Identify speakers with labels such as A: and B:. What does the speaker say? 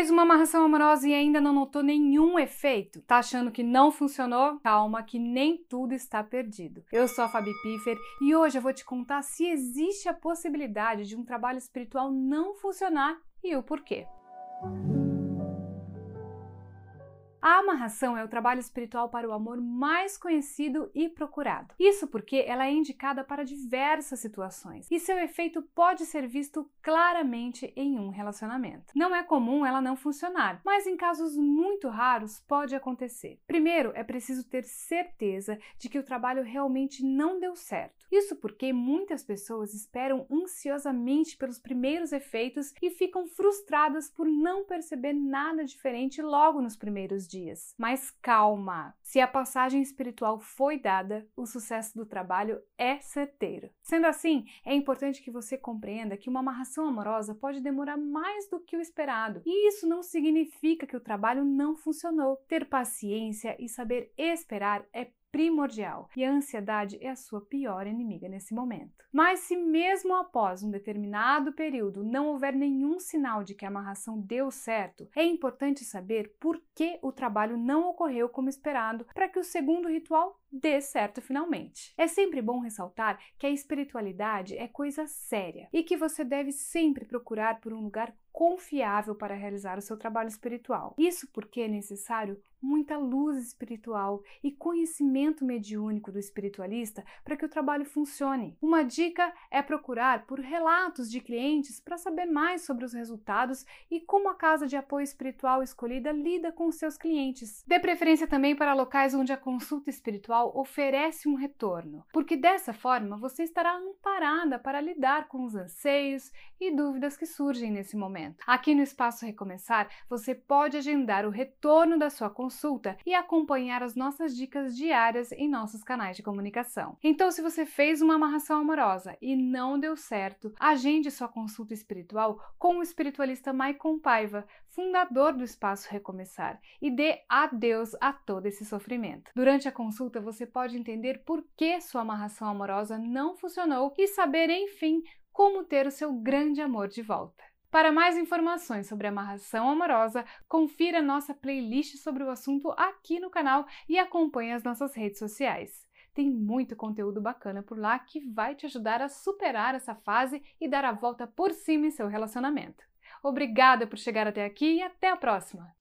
A: Fez uma amarração amorosa e ainda não notou nenhum efeito? Tá achando que não funcionou? Calma, que nem tudo está perdido. Eu sou a Fabi Piffer e hoje eu vou te contar se existe a possibilidade de um trabalho espiritual não funcionar e o porquê. A amarração é o trabalho espiritual para o amor mais conhecido e procurado. Isso porque ela é indicada para diversas situações e seu efeito pode ser visto claramente em um relacionamento. Não é comum ela não funcionar, mas em casos muito raros pode acontecer. Primeiro, é preciso ter certeza de que o trabalho realmente não deu certo. Isso porque muitas pessoas esperam ansiosamente pelos primeiros efeitos e ficam frustradas por não perceber nada diferente logo nos primeiros dias. Mas calma! Se a passagem espiritual foi dada, o sucesso do trabalho é certeiro. Sendo assim, é importante que você compreenda que uma amarração amorosa pode demorar mais do que o esperado, e isso não significa que o trabalho não funcionou. Ter paciência e saber esperar é primordial e a ansiedade é a sua pior inimiga nesse momento. Mas se mesmo após um determinado período não houver nenhum sinal de que a amarração deu certo, é importante saber por que o trabalho não ocorreu como esperado para que o segundo ritual dê certo finalmente. É sempre bom ressaltar que a espiritualidade é coisa séria e que você deve sempre procurar por um lugar confiável para realizar o seu trabalho espiritual. Isso porque é necessário muita luz espiritual e conhecimento mediúnico do espiritualista para que o trabalho funcione. Uma dica é procurar por relatos de clientes para saber mais sobre os resultados e como a casa de apoio espiritual escolhida lida com seus clientes. Dê preferência também para locais onde a consulta espiritual oferece um retorno, porque dessa forma você estará amparada para lidar com os anseios e dúvidas que surgem nesse momento. Aqui no Espaço Recomeçar, você pode agendar o retorno da sua consulta e acompanhar as nossas dicas diárias em nossos canais de comunicação. Então, se você fez uma amarração amorosa e não deu certo, agende sua consulta espiritual com o espiritualista Maicon Paiva, fundador do Espaço Recomeçar, e dê adeus a todo esse sofrimento. Durante a consulta, você pode entender por que sua amarração amorosa não funcionou e saber, enfim, como ter o seu grande amor de volta. Para mais informações sobre amarração amorosa, confira nossa playlist sobre o assunto aqui no canal e acompanhe as nossas redes sociais. Tem muito conteúdo bacana por lá que vai te ajudar a superar essa fase e dar a volta por cima em seu relacionamento. Obrigada por chegar até aqui e até a próxima!